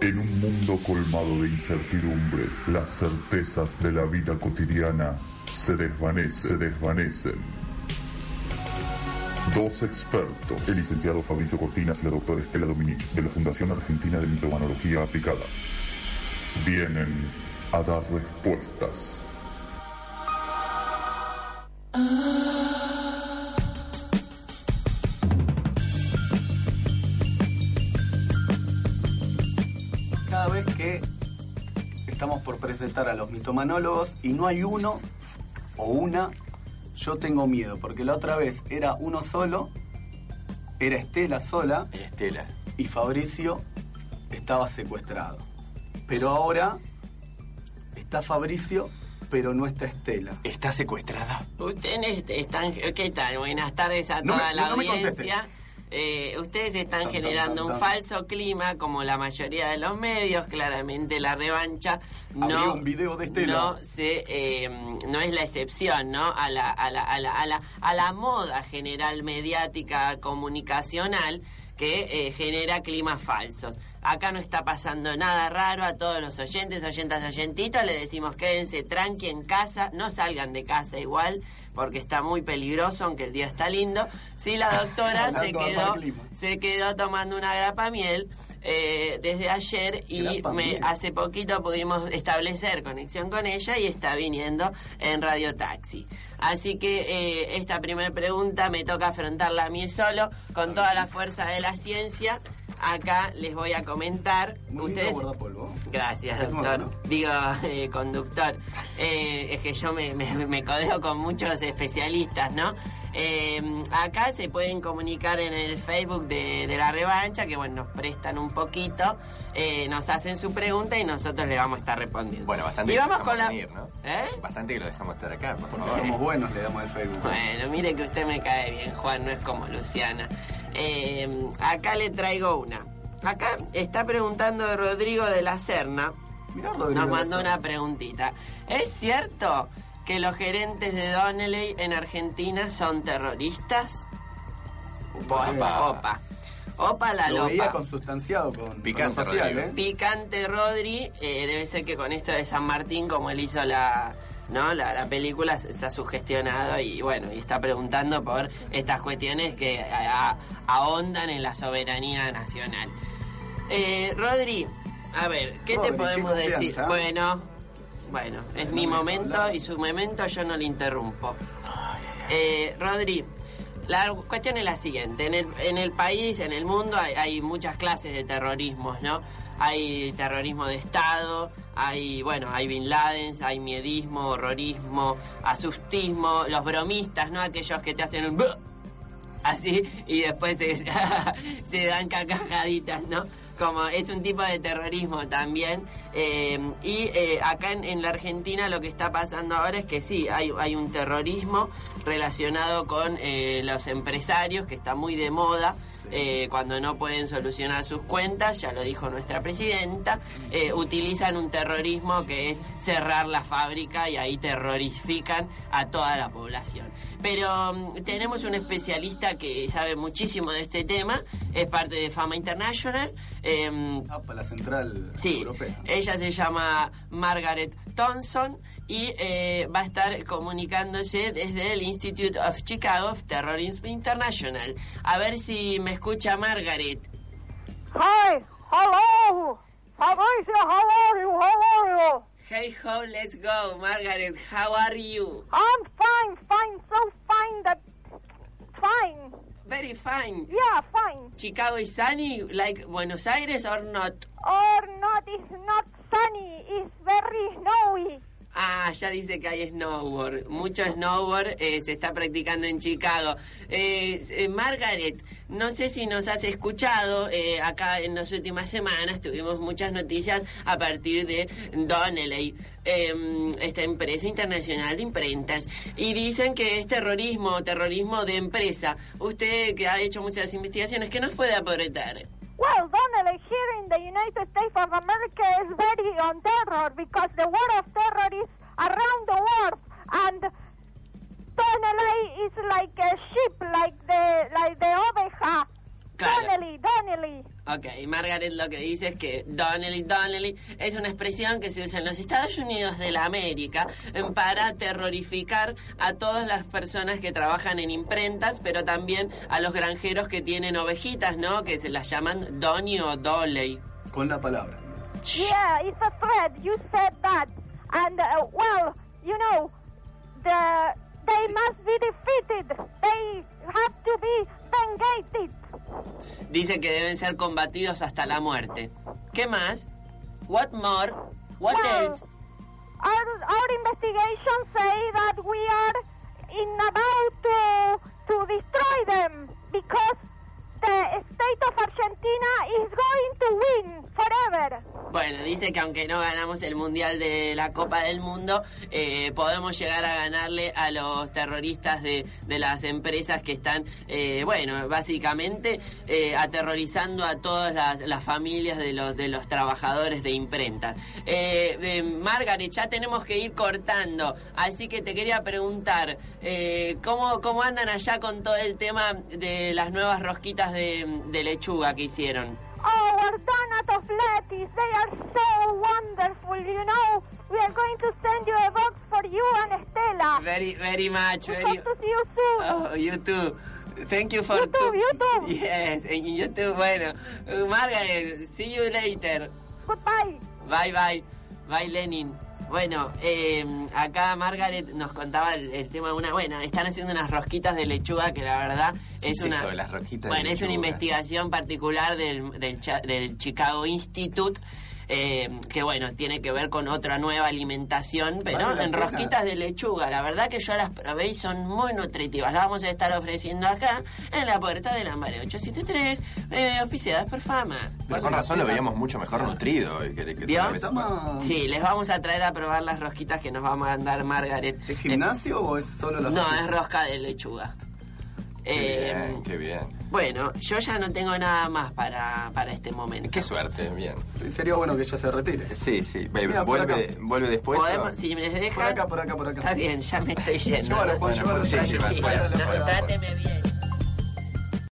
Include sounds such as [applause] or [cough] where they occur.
En un mundo colmado de incertidumbres, las certezas de la vida cotidiana se desvanecen, se desvanecen. Dos expertos, el licenciado Fabricio Cortinas y la doctora Estela Dominic, de la Fundación Argentina de Micromanología Aplicada, vienen a dar respuestas. Que estamos por presentar a los mitomanólogos y no hay uno o una, yo tengo miedo, porque la otra vez era uno solo, era Estela sola Estela. y Fabricio estaba secuestrado. Pero ahora está Fabricio, pero no está Estela. ¿Está secuestrada? Ustedes están, ¿qué tal? Buenas tardes a No toda me- la no me audiencia. Eh, ustedes están Tan, generando tan, un falso clima, como la mayoría de los medios. Claramente la revancha no, Habría un video de Estela. no se, eh, no es la excepción, ¿no? A la, a la, a la, a la, a la moda general mediática comunicacional que eh, genera climas falsos. Acá no está pasando nada raro a todos los oyentes, oyentas, oyentitos. Le decimos quédense tranqui en casa, no salgan de casa igual, porque está muy peligroso, aunque el día está lindo. Sí, la doctora se quedó, se quedó tomando una grapa miel eh, desde ayer y me, hace poquito pudimos establecer conexión con ella y está viniendo en Radio Taxi. Así que eh, esta primera pregunta me toca afrontarla a mí solo, con toda la fuerza de la ciencia. Acá les voy a comentar. Muy Ustedes. Gracias, doctor. Digo, eh, conductor. Eh, es que yo me, me- me codeo con muchos especialistas, ¿no? Eh, acá se pueden comunicar en el Facebook de, de la revancha, que bueno, nos prestan un poquito, eh, nos hacen su pregunta y nosotros le vamos a estar respondiendo. Bueno, bastante Y que lo vamos con la. venir, ¿no? ¿Eh? Bastante que lo dejamos estar acá, por favor. somos buenos, le damos el Facebook. Bueno, mire que usted me cae bien, Juan, no es como Luciana. Eh, acá le traigo una. Acá está preguntando Rodrigo de la Serna. Mirá, Rodrigo Nos mandó una preguntita. ¿Es cierto que los gerentes de Donnelly en Argentina son terroristas? Opa. opa. Opa la Lo veía lopa. consustanciado con, Picante, con social. ¿eh? Picante Rodri, eh, debe ser que con esto de San Martín, como él hizo la, ¿no? la, la película, está sugestionado y bueno, y está preguntando por estas cuestiones que a- a- ahondan en la soberanía nacional. Eh, Rodri, a ver, ¿qué Rodri, te podemos qué decir? Bueno, bueno, es mi momento y su momento yo no le interrumpo. Eh, Rodri, la cuestión es la siguiente. En el, en el país, en el mundo, hay, muchas clases de terrorismos, ¿no? Hay terrorismo de Estado, hay, bueno, hay Bin Laden, hay miedismo, horrorismo, asustismo, los bromistas, ¿no? Aquellos que te hacen un... Así, y después se [laughs] dan cacajaditas, ¿no? Como es un tipo de terrorismo también. eh, y eh, acá en, en la Argentina lo que está pasando ahora es que sí, hay, hay un terrorismo relacionado con eh, los empresarios, que está muy de moda. Eh, cuando no pueden solucionar sus cuentas, ya lo dijo nuestra presidenta, eh, utilizan un terrorismo que es cerrar la fábrica y ahí terrorifican a toda la población. Pero mm, tenemos un especialista que sabe muchísimo de este tema, es parte de Fama International. em, Ah, para la central Sí, europea. ella se llama Margaret Thompson y eh, va a estar comunicándose desde el Institute of Chicago of Terrorism International. A ver si me escucha Margaret. Hi, hello, Fabricio, how are you? How are you? Hey ho, let's go, Margaret. How are you? I'm fine, fine, so fine that fine. Very fine. Yeah, fine. Chicago is sunny like Buenos Aires or not? Or not, it's not Ah, ya dice que hay snowboard. Mucho snowboard eh, se está practicando en Chicago. Eh, eh, Margaret, no sé si nos has escuchado. acá en las últimas semanas tuvimos muchas noticias a partir de Donnelly, eh, esta empresa internacional de imprentas. Y dicen que es terrorismo, terrorismo de empresa. Usted que ha hecho muchas investigaciones, ¿qué nos puede aportar? Well, Donnelly, here in the United States of America is very on terror because the war of terror is around the world, and Donnelly is like a sheep, like the like the oveja. Claro. Donnelly, Donnelly. Ok, Margaret lo que dice es que Donnelly, Donnelly es una expresión que se usa en los Estados Unidos de la América eh, para terrorificar a todas las personas que trabajan en imprentas, pero también a los granjeros que tienen ovejitas, ¿no? Que se las llaman Donny o Dolly. Con la palabra. Yeah, it's a threat. You said that, and uh, well, you know, the they must be defeated. They have to be vengated. Dice que deben ser combatidos hasta la muerte. ¿Qué más? What more? What Well, else? Our, our investigations say that we are in about to to destroy them because the state of Argentina is going to win forever. Bueno, dice que aunque no ganamos el Mundial de la Copa del Mundo, eh, podemos llegar a ganarle a los terroristas de, de las empresas que están, eh, bueno, básicamente eh, aterrorizando a todas las, las familias de los, de los trabajadores de imprenta. Margaret, ya tenemos que ir cortando, así que te quería preguntar, ¿cómo, ¿cómo andan allá con todo el tema de las nuevas rosquitas de, de lechuga que hicieron? Oh, our donut of lettuce, they are so wonderful, you know. We are going to send you a box for you and Estela. Very, very much. Very. hope to see you soon. Oh, you too. Thank you for YouTube, YouTube. [laughs] Yes, YouTube. Bueno, Uh, Margaret, see you later. Goodbye. Bye, bye. Bye, Lenin. Bueno, eh, acá Margaret nos contaba el, el tema de una. Bueno, están haciendo unas rosquitas de lechuga que la verdad ¿Qué es es una. eso las rosquitas de bueno, es una investigación particular del, del, del Chicago Institute. eh, que bueno, tiene que ver con otra nueva alimentación, pero Vale en pena. rosquitas de lechuga. La verdad que yo las probé y son muy nutritivas. Las vamos a estar ofreciendo acá en la puerta del Amare 873, eh, auspiciadas por Fama. Pero con razón lo veíamos mucho mejor nutrido. que- que ¿Vio? Sí, les vamos a traer a probar las rosquitas que nos va a mandar Margaret. ¿Es gimnasio o es solo la No, rosquita? es rosca de lechuga. Qué Eh, bien, qué bien. bueno, yo ya no tengo nada más para, para este momento. Qué suerte, bien. Sería bueno que ella se retire. Sí, sí. Mira, por vuelve, vuelve después. Podemos, o- si me dejan. Por acá, por acá, por acá. Está bien, ya me estoy [laughs] yendo. Llévalo, Juan, Bueno, llévalo. sí, fuera. tráteme bien.